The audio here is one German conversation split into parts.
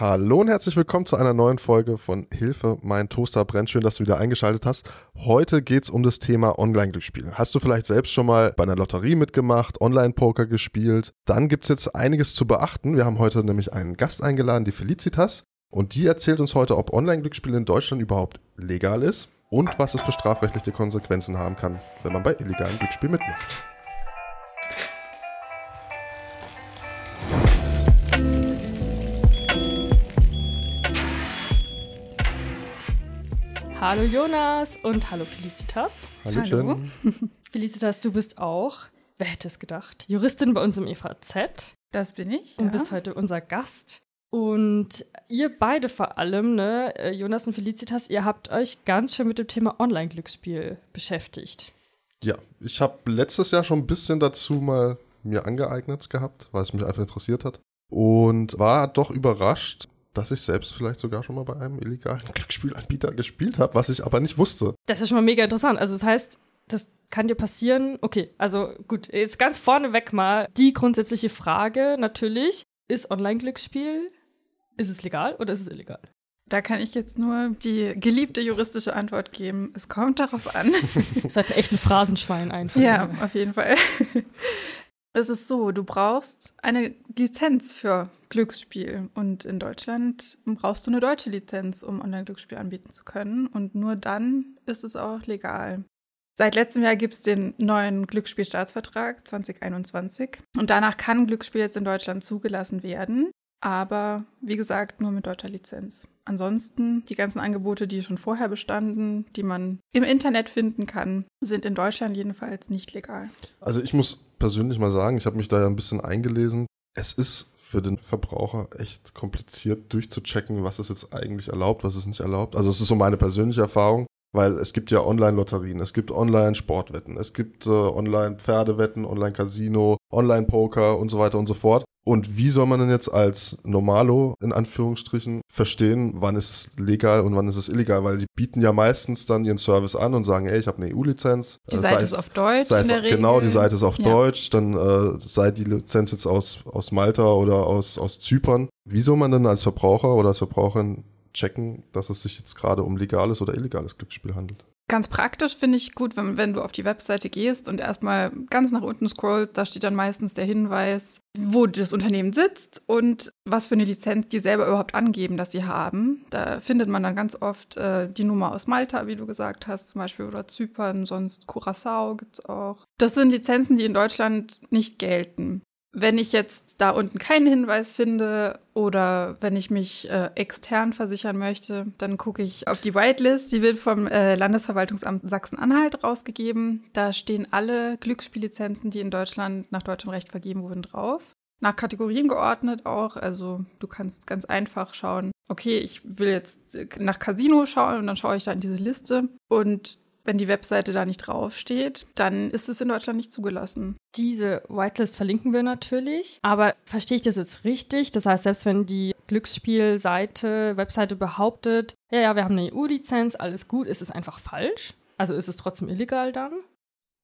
Hallo und herzlich willkommen zu einer neuen Folge von Hilfe, mein Toaster brennt. Schön, dass du wieder eingeschaltet hast. Heute geht es um das Thema Online-Glücksspiel. Hast du vielleicht selbst schon mal bei einer Lotterie mitgemacht, Online-Poker gespielt? Dann gibt es jetzt einiges zu beachten. Wir haben heute nämlich einen Gast eingeladen, die Felicitas. Und die erzählt uns heute, ob Online-Glücksspiel in Deutschland überhaupt legal ist und was es für strafrechtliche Konsequenzen haben kann, wenn man bei illegalen Glücksspiel mitmacht. Hallo Jonas und hallo Felicitas. Hallo. Felicitas, du bist auch, wer hätte es gedacht, Juristin bei uns im EVZ. Das bin ich. Und ja. bist heute unser Gast. Und ihr beide vor allem, ne, äh, Jonas und Felicitas, ihr habt euch ganz schön mit dem Thema Online-Glücksspiel beschäftigt. Ja, ich habe letztes Jahr schon ein bisschen dazu mal mir angeeignet gehabt, weil es mich einfach interessiert hat. Und war doch überrascht, dass ich selbst vielleicht sogar schon mal bei einem illegalen Glücksspielanbieter gespielt habe, was ich aber nicht wusste. Das ist schon mal mega interessant. Also das heißt, das kann dir passieren. Okay, also gut, jetzt ganz vorneweg mal die grundsätzliche Frage natürlich, ist Online-Glücksspiel, ist es legal oder ist es illegal? Da kann ich jetzt nur die geliebte juristische Antwort geben. Es kommt darauf an. Ihr seid ein echtes Phrasenschwein einfach. ja, auf jeden Fall. Es ist so, du brauchst eine Lizenz für Glücksspiel. Und in Deutschland brauchst du eine deutsche Lizenz, um Online-Glücksspiel anbieten zu können. Und nur dann ist es auch legal. Seit letztem Jahr gibt es den neuen Glücksspielstaatsvertrag 2021. Und danach kann Glücksspiel jetzt in Deutschland zugelassen werden. Aber wie gesagt, nur mit deutscher Lizenz. Ansonsten, die ganzen Angebote, die schon vorher bestanden, die man im Internet finden kann, sind in Deutschland jedenfalls nicht legal. Also ich muss persönlich mal sagen, ich habe mich da ja ein bisschen eingelesen. Es ist für den Verbraucher echt kompliziert durchzuchecken, was ist jetzt eigentlich erlaubt, was ist nicht erlaubt. Also es ist so meine persönliche Erfahrung, weil es gibt ja Online-Lotterien, es gibt Online-Sportwetten, es gibt äh, Online-Pferdewetten, Online-Casino, Online-Poker und so weiter und so fort. Und wie soll man denn jetzt als Normalo in Anführungsstrichen verstehen, wann ist es legal und wann ist es illegal? Weil die bieten ja meistens dann ihren Service an und sagen, ey, ich habe eine EU-Lizenz. Die Seite ist auf Deutsch. In der genau, Regel. die Seite ist auf Ja. Deutsch, dann äh, sei die Lizenz jetzt aus, aus Malta oder aus, aus Zypern. Wie soll man denn als Verbraucher oder als Verbraucherin checken, dass es sich jetzt gerade um legales oder illegales Glücksspiel handelt? Ganz praktisch finde ich gut, wenn, wenn du auf die Webseite gehst und erstmal ganz nach unten scrollst, da steht dann meistens der Hinweis, wo das Unternehmen sitzt und was für eine Lizenz die selber überhaupt angeben, dass sie haben. Da findet man dann ganz oft äh, die Nummer aus Malta, wie du gesagt hast, zum Beispiel, oder Zypern, sonst Curacao gibt's auch. Das sind Lizenzen, die in Deutschland nicht gelten. Wenn ich jetzt da unten keinen Hinweis finde oder wenn ich mich äh, extern versichern möchte, dann gucke ich auf die Whitelist. Die wird vom äh, Landesverwaltungsamt Sachsen-Anhalt rausgegeben. Da stehen alle Glücksspiellizenzen, die in Deutschland nach deutschem Recht vergeben wurden, drauf. Nach Kategorien geordnet auch. Also du kannst ganz einfach schauen, okay, ich will jetzt äh, nach Casino schauen und dann schaue ich da in diese Liste. Und wenn die Webseite da nicht draufsteht, dann ist es in Deutschland nicht zugelassen. Diese Whitelist verlinken wir natürlich. Aber verstehe ich das jetzt richtig? Das heißt, selbst wenn die Glücksspielseite, Webseite behauptet, ja, ja, wir haben eine EU-Lizenz, alles gut, ist es einfach falsch? Also ist es trotzdem illegal dann?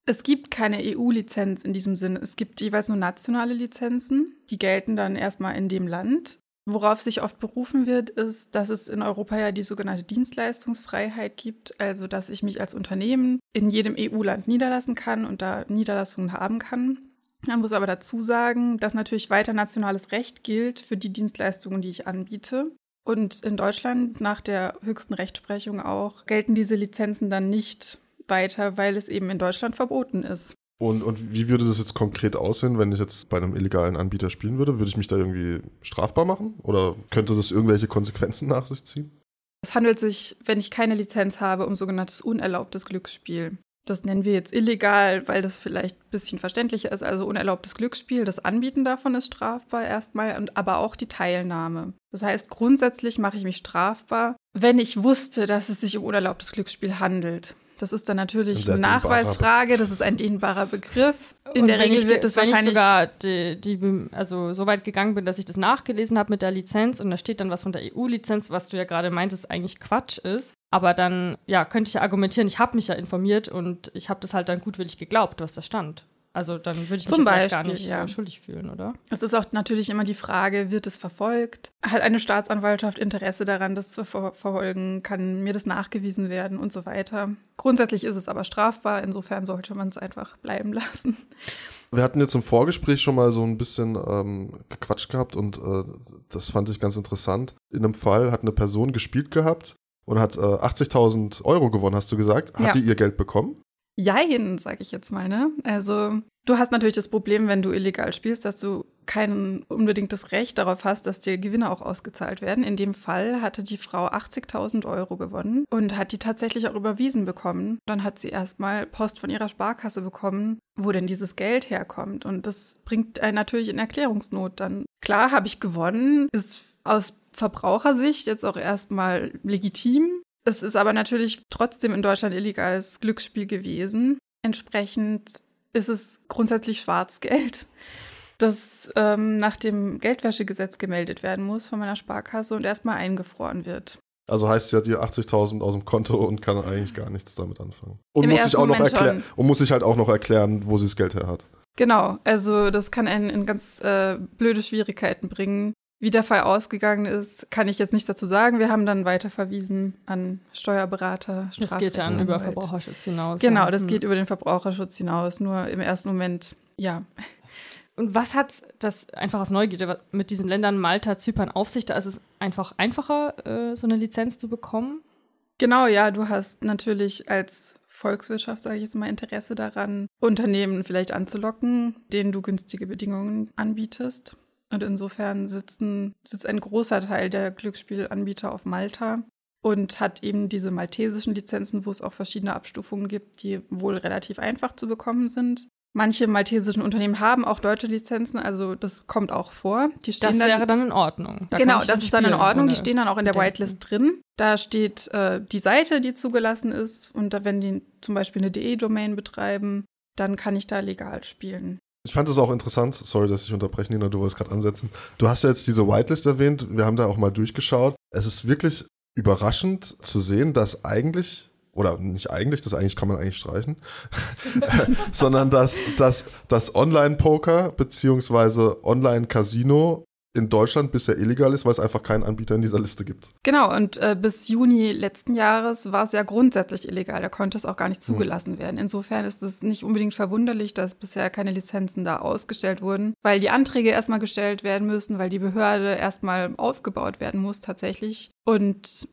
Es gibt keine EU-Lizenz in diesem Sinne. Es gibt jeweils nur nationale Lizenzen. Die gelten dann erstmal in dem Land. Worauf sich oft berufen wird, ist, dass es in Europa ja die sogenannte Dienstleistungsfreiheit gibt, also dass ich mich als Unternehmen in jedem EU-Land niederlassen kann und da Niederlassungen haben kann. Man muss aber dazu sagen, dass natürlich weiter nationales Recht gilt für die Dienstleistungen, die ich anbiete. Und in Deutschland nach der höchsten Rechtsprechung auch gelten diese Lizenzen dann nicht weiter, weil es eben in Deutschland verboten ist. Und, und wie würde das jetzt konkret aussehen, wenn ich jetzt bei einem illegalen Anbieter spielen würde? Würde ich mich da irgendwie strafbar machen? Oder könnte das irgendwelche Konsequenzen nach sich ziehen? Es handelt sich, wenn ich keine Lizenz habe, um sogenanntes unerlaubtes Glücksspiel. Das nennen wir jetzt illegal, weil das vielleicht ein bisschen verständlicher ist. Also unerlaubtes Glücksspiel, das Anbieten davon ist strafbar erstmal, aber auch die Teilnahme. Das heißt, grundsätzlich mache ich mich strafbar, wenn ich wusste, dass es sich um unerlaubtes Glücksspiel handelt. Das ist dann natürlich eine Nachweisfrage, das ist ein dehnbarer Begriff. In Und der wenn Regel ich, wird das wenn wahrscheinlich ich sogar die, die, also so weit gegangen bin, dass ich das nachgelesen habe mit der Lizenz und da steht dann was von der EU-Lizenz, was du ja gerade meintest, eigentlich Quatsch ist. Aber dann, ja, könnte ich ja argumentieren, ich habe mich ja informiert und ich habe das halt dann gutwillig geglaubt, was da stand. Also dann würde ich mich Zum vielleicht gar Beispiel, nicht ja. so schuldig fühlen, oder? Es ist auch natürlich immer die Frage, wird es verfolgt? Hat eine Staatsanwaltschaft Interesse daran, das zu ver verfolgen? Kann mir das nachgewiesen werden und so weiter? Grundsätzlich ist es aber strafbar, insofern sollte man es einfach bleiben lassen. Wir hatten jetzt im Vorgespräch schon mal so ein bisschen ähm, gequatscht gehabt und äh, das fand ich ganz interessant. In einem Fall hat eine Person gespielt gehabt und hat äh, 80.000 Euro gewonnen, hast du gesagt. Hat Ja. die ihr Geld bekommen? Jein, sag ich jetzt mal, ne? Also, du hast natürlich das Problem, wenn du illegal spielst, dass du kein unbedingtes Recht darauf hast, dass dir Gewinne auch ausgezahlt werden. In dem Fall hatte die Frau 80.000 Euro gewonnen und hat die tatsächlich auch überwiesen bekommen. Dann hat sie erstmal Post von ihrer Sparkasse bekommen, wo denn dieses Geld herkommt. Und das bringt einen natürlich in Erklärungsnot dann. Klar, habe ich gewonnen, ist aus Verbrauchersicht jetzt auch erstmal legitim. Es ist aber natürlich trotzdem in Deutschland illegales Glücksspiel gewesen. Entsprechend ist es grundsätzlich Schwarzgeld, das ähm, nach dem Geldwäschegesetz gemeldet werden muss von meiner Sparkasse und erstmal eingefroren wird. Also heißt sie hat ihr 80.000 aus dem Konto und kann eigentlich gar nichts damit anfangen. Und Im muss sich auch noch erklären und muss sich halt auch noch erklären, wo sie das Geld her hat. Genau, also das kann einen in ganz äh, blöde Schwierigkeiten bringen. Wie der Fall ausgegangen ist, kann ich jetzt nicht dazu sagen. Wir haben dann weiter verwiesen an Steuerberater. Das geht dann über. Verbraucherschutz hinaus. Genau, das Hm. geht über den Verbraucherschutz hinaus. Nur im ersten Moment, ja, Und was hat das einfach aus Neugierde mit diesen Ländern Malta, Zypern auf sich? Da ist es einfach einfacher, äh, so eine Lizenz zu bekommen. Genau, ja, du hast natürlich als Volkswirtschaft, sage ich jetzt mal, Interesse daran, Unternehmen vielleicht anzulocken, denen du günstige Bedingungen anbietest. Und insofern sitzen, sitzt ein großer Teil der Glücksspielanbieter auf Malta und hat eben diese maltesischen Lizenzen, wo es auch verschiedene Abstufungen gibt, die wohl relativ einfach zu bekommen sind. Manche maltesischen Unternehmen haben auch deutsche Lizenzen, also das kommt auch vor. Die stehen Das dann wäre dann in Ordnung. Da genau, das ist dann in Ordnung. Die stehen dann auch in der Bedenken. Whitelist drin. Da steht äh, die Seite, die zugelassen ist. Und da, wenn die zum Beispiel eine DE-Domain betreiben, dann kann ich da legal spielen. Ich fand es auch interessant, sorry, dass ich unterbreche, Nina, du wolltest gerade ansetzen. Du hast ja jetzt diese Whitelist erwähnt, wir haben da auch mal durchgeschaut. Es ist wirklich überraschend zu sehen, dass eigentlich, oder nicht eigentlich, das eigentlich kann man eigentlich streichen, sondern dass, dass das Online-Poker beziehungsweise Online-Casino in Deutschland bisher illegal ist, weil es einfach keinen Anbieter in dieser Liste gibt. Genau, und äh, bis Juni letzten Jahres war es ja grundsätzlich illegal. Da konnte es auch gar nicht zugelassen werden. Insofern ist es nicht unbedingt verwunderlich, dass bisher keine Lizenzen da ausgestellt wurden, weil die Anträge erstmal gestellt werden müssen, weil die Behörde erstmal aufgebaut werden muss tatsächlich. Und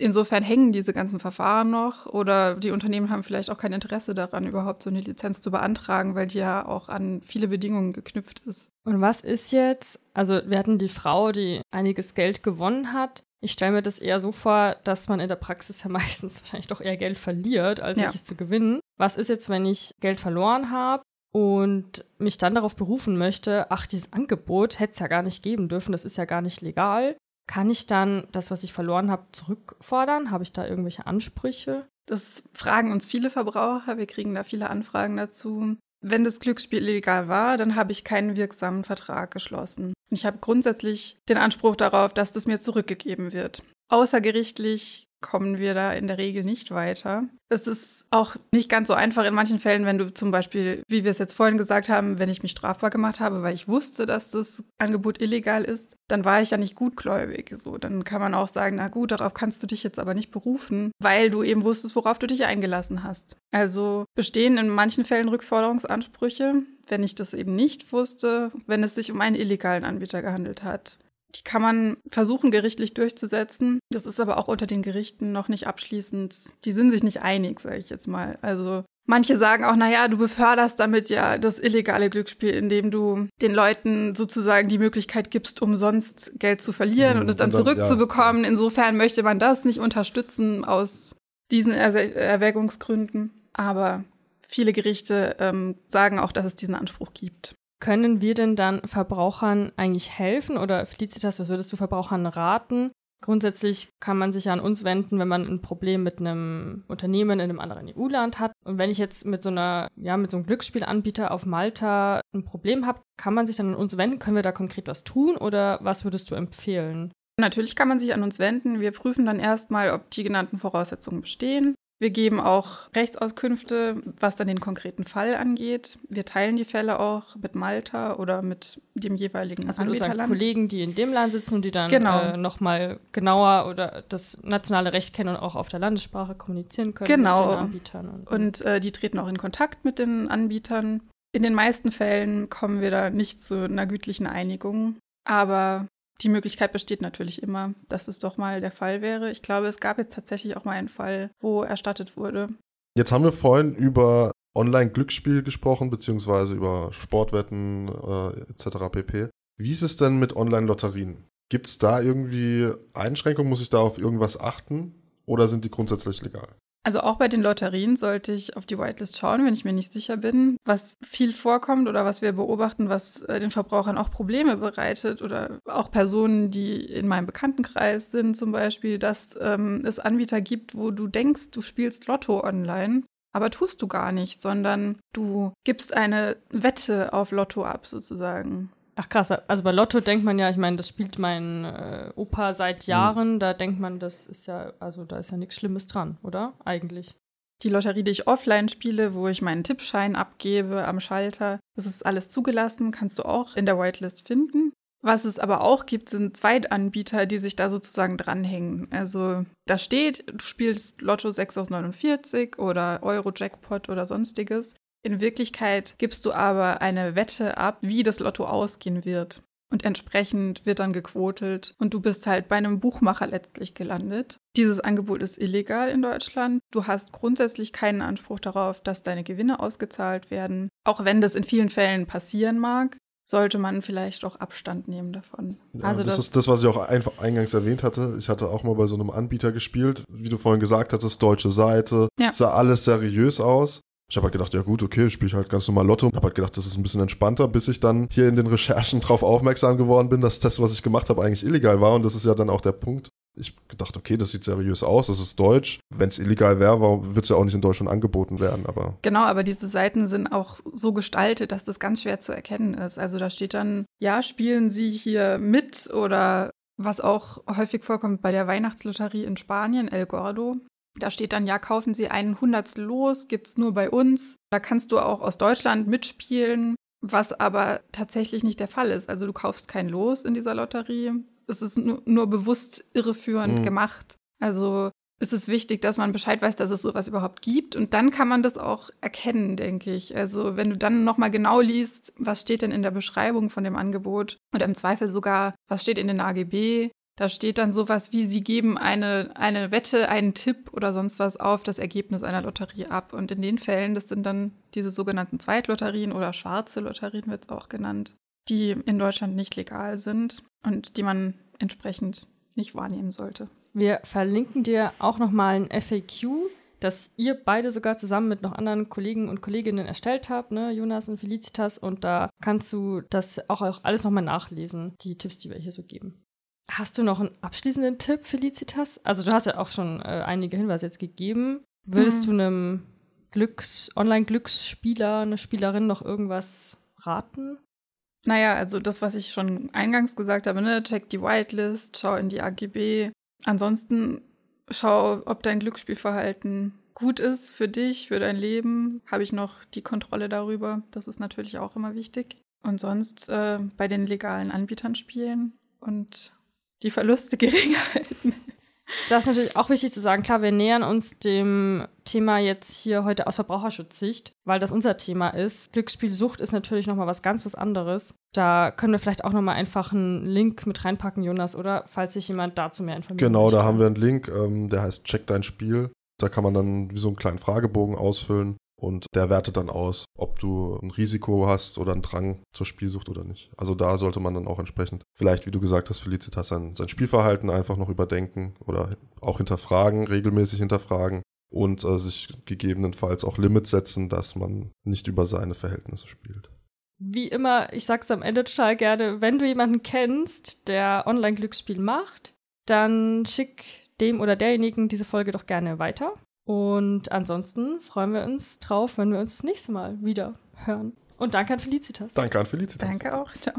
insofern hängen diese ganzen Verfahren noch oder die Unternehmen haben vielleicht auch kein Interesse daran, überhaupt so eine Lizenz zu beantragen, weil die ja auch an viele Bedingungen geknüpft ist. Und was ist jetzt, also wir hatten die Frau, die einiges Geld gewonnen hat. Ich stelle mir das eher so vor, dass man in der Praxis ja meistens wahrscheinlich doch eher Geld verliert, als Ja. zu gewinnen. Was ist jetzt, wenn ich Geld verloren habe und mich dann darauf berufen möchte, ach, dieses Angebot hätte es ja gar nicht geben dürfen, das ist ja gar nicht legal. Kann ich dann das, was ich verloren habe, zurückfordern? Habe ich da irgendwelche Ansprüche? Das fragen uns viele Verbraucher. Wir kriegen da viele Anfragen dazu. Wenn das Glücksspiel illegal war, dann habe ich keinen wirksamen Vertrag geschlossen. Und ich habe grundsätzlich den Anspruch darauf, dass das mir zurückgegeben wird. Außergerichtlich kommen wir da in der Regel nicht weiter. Es ist auch nicht ganz so einfach in manchen Fällen, wenn du zum Beispiel, wie wir es jetzt vorhin gesagt haben, wenn ich mich strafbar gemacht habe, weil ich wusste, dass das Angebot illegal ist, dann war ich ja nicht gutgläubig. So, dann kann man auch sagen, na gut, darauf kannst du dich jetzt aber nicht berufen, weil du eben wusstest, worauf du dich eingelassen hast. Also bestehen in manchen Fällen Rückforderungsansprüche, wenn ich das eben nicht wusste, wenn es sich um einen illegalen Anbieter gehandelt hat. Die kann man versuchen, gerichtlich durchzusetzen. Das ist aber auch unter den Gerichten noch nicht abschließend. Die sind sich nicht einig, sage ich jetzt mal. Also manche sagen auch, naja, du beförderst damit ja das illegale Glücksspiel, indem du den Leuten sozusagen die Möglichkeit gibst, umsonst Geld zu verlieren Mhm, und es dann dann- zurückzubekommen. Insofern möchte man das nicht unterstützen aus diesen Er Erwägungsgründen. Aber viele Gerichte ähm, sagen auch, dass es diesen Anspruch gibt. Können wir denn dann Verbrauchern eigentlich helfen oder Felicitas, was würdest du Verbrauchern raten? Grundsätzlich kann man sich ja an uns wenden, wenn man ein Problem mit einem Unternehmen in einem anderen EU-Land hat. Und wenn ich jetzt mit so einer, ja, mit so einem Glücksspielanbieter auf Malta ein Problem habe, kann man sich dann an uns wenden? Können wir da konkret was tun oder was würdest du empfehlen? Natürlich kann man sich an uns wenden. Wir prüfen dann erstmal, ob die genannten Voraussetzungen bestehen. Wir geben auch Rechtsauskünfte, was dann den konkreten Fall angeht. Wir teilen die Fälle auch mit Malta oder mit dem jeweiligen also Anbieterland. Kollegen, die in dem Land sitzen und die dann Genau. äh, nochmal genauer oder das nationale Recht kennen und auch auf der Landessprache kommunizieren können Genau. mit den Anbietern. Und, Und äh, die treten auch in Kontakt mit den Anbietern. In den meisten Fällen kommen wir da nicht zu einer gütlichen Einigung. Aber die Möglichkeit besteht natürlich immer, dass es doch mal der Fall wäre. Ich glaube, es gab jetzt tatsächlich auch mal einen Fall, wo erstattet wurde. Jetzt haben wir vorhin über Online-Glücksspiel gesprochen, beziehungsweise über Sportwetten äh, etc. pp. Wie ist es denn mit Online-Lotterien? Gibt es da irgendwie Einschränkungen? Muss ich da auf irgendwas achten? Oder sind die grundsätzlich legal? Also auch bei den Lotterien sollte ich auf die Whitelist schauen, wenn ich mir nicht sicher bin. Was viel vorkommt oder was wir beobachten, was äh, den Verbrauchern auch Probleme bereitet oder auch Personen, die in meinem Bekanntenkreis sind zum Beispiel, dass ähm, es Anbieter gibt, wo du denkst, du spielst Lotto online. Aber tust du gar nicht, sondern du gibst eine Wette auf Lotto ab, sozusagen. Ach krass, also bei Lotto denkt man ja, ich meine, das spielt mein äh, Opa seit Jahren, da denkt man, das ist ja, also da ist ja nichts Schlimmes dran, oder? Eigentlich. Die Lotterie, die ich offline spiele, wo ich meinen Tippschein abgebe am Schalter, das ist alles zugelassen, kannst du auch in der Whitelist finden. Was es aber auch gibt, sind Zweitanbieter, die sich da sozusagen dranhängen. Also da steht, du spielst Lotto 6 aus 49 oder Euro-Jackpot oder sonstiges. In Wirklichkeit gibst du aber eine Wette ab, wie das Lotto ausgehen wird. Und entsprechend wird dann gequotelt und du bist halt bei einem Buchmacher letztlich gelandet. Dieses Angebot ist illegal in Deutschland. Du hast grundsätzlich keinen Anspruch darauf, dass deine Gewinne ausgezahlt werden. Auch wenn das in vielen Fällen passieren mag, sollte man vielleicht auch Abstand nehmen davon. Ja, Also das, das- ist das, was ich auch einfach eingangs erwähnt hatte. Ich hatte auch mal bei so einem Anbieter gespielt, wie du vorhin gesagt hattest, deutsche Seite. Ja. Sah alles seriös aus. Ich habe halt gedacht, ja gut, okay, spiele ich halt ganz normal Lotto. Habe halt gedacht, das ist ein bisschen entspannter, bis ich dann hier in den Recherchen drauf aufmerksam geworden bin, dass das, was ich gemacht habe, eigentlich illegal war. Und das ist ja dann auch der Punkt. Ich gedacht, okay, das sieht seriös aus, das ist deutsch. Wenn es illegal wäre, warum wird es ja auch nicht in Deutschland angeboten werden? Aber Genau, aber diese Seiten sind auch so gestaltet, dass das ganz schwer zu erkennen ist. Also da steht dann, ja, spielen Sie hier mit oder was auch häufig vorkommt bei der Weihnachtslotterie in Spanien, El Gordo. Da steht dann, ja, kaufen Sie einen Hundertstel los, gibt's nur bei uns. Da kannst du auch aus Deutschland mitspielen, was aber tatsächlich nicht der Fall ist. Also du kaufst kein Los in dieser Lotterie. Es ist nur, nur bewusst irreführend Mhm. gemacht. Also es ist wichtig, dass man Bescheid weiß, dass es sowas überhaupt gibt. Und dann kann man das auch erkennen, denke ich. Also wenn du dann nochmal genau liest, was steht denn in der Beschreibung von dem Angebot oder im Zweifel sogar, was steht in den AGB, da steht dann sowas wie, sie geben eine, eine Wette, einen Tipp oder sonst was auf das Ergebnis einer Lotterie ab. Und in den Fällen, das sind dann diese sogenannten Zweitlotterien oder schwarze Lotterien wird es auch genannt, die in Deutschland nicht legal sind und die man entsprechend nicht wahrnehmen sollte. Wir verlinken dir auch nochmal ein FAQ, das ihr beide sogar zusammen mit noch anderen Kollegen und Kolleginnen erstellt habt, ne, Jonas und Felicitas. Und da kannst du das auch, auch alles nochmal nachlesen, die Tipps, die wir hier so geben. Hast du noch einen abschließenden Tipp, Felicitas? Also du hast ja auch schon äh, einige Hinweise jetzt gegeben. Würdest Mhm. du einem Glücks Online-Glücksspieler, eine Spielerin noch irgendwas raten? Naja, also das, was ich schon eingangs gesagt habe, ne, check die Whitelist, schau in die AGB. Ansonsten schau, ob dein Glücksspielverhalten gut ist für dich, für dein Leben. Habe ich noch die Kontrolle darüber? Das ist natürlich auch immer wichtig. Und sonst äh, bei den legalen Anbietern spielen und die Verluste gering halten. Das ist natürlich auch wichtig zu sagen. Klar, wir nähern uns dem Thema jetzt hier heute aus Verbraucherschutzsicht, weil das unser Thema ist. Glücksspielsucht ist natürlich nochmal was ganz was anderes. Da können wir vielleicht auch nochmal einfach einen Link mit reinpacken, Jonas, oder? Falls sich jemand dazu mehr informieren genau, da möchte. haben wir einen Link, ähm, der heißt Check dein Spiel. Da kann man dann wie so einen kleinen Fragebogen ausfüllen und der wertet dann aus, ob du ein Risiko hast oder einen Drang zur Spielsucht oder nicht. Also da sollte man dann auch entsprechend, vielleicht wie du gesagt hast, Felicitas, sein, sein Spielverhalten einfach noch überdenken oder auch hinterfragen, regelmäßig hinterfragen und äh, sich gegebenenfalls auch Limits setzen, dass man nicht über seine Verhältnisse spielt. Wie immer, ich sag's am Ende total gerne, wenn du jemanden kennst, der Online-Glücksspiel macht, dann schick dem oder derjenigen diese Folge doch gerne weiter. Und ansonsten freuen wir uns drauf, wenn wir uns das nächste Mal wieder hören. Und danke an Felicitas. Danke an Felicitas. Danke auch. Ciao.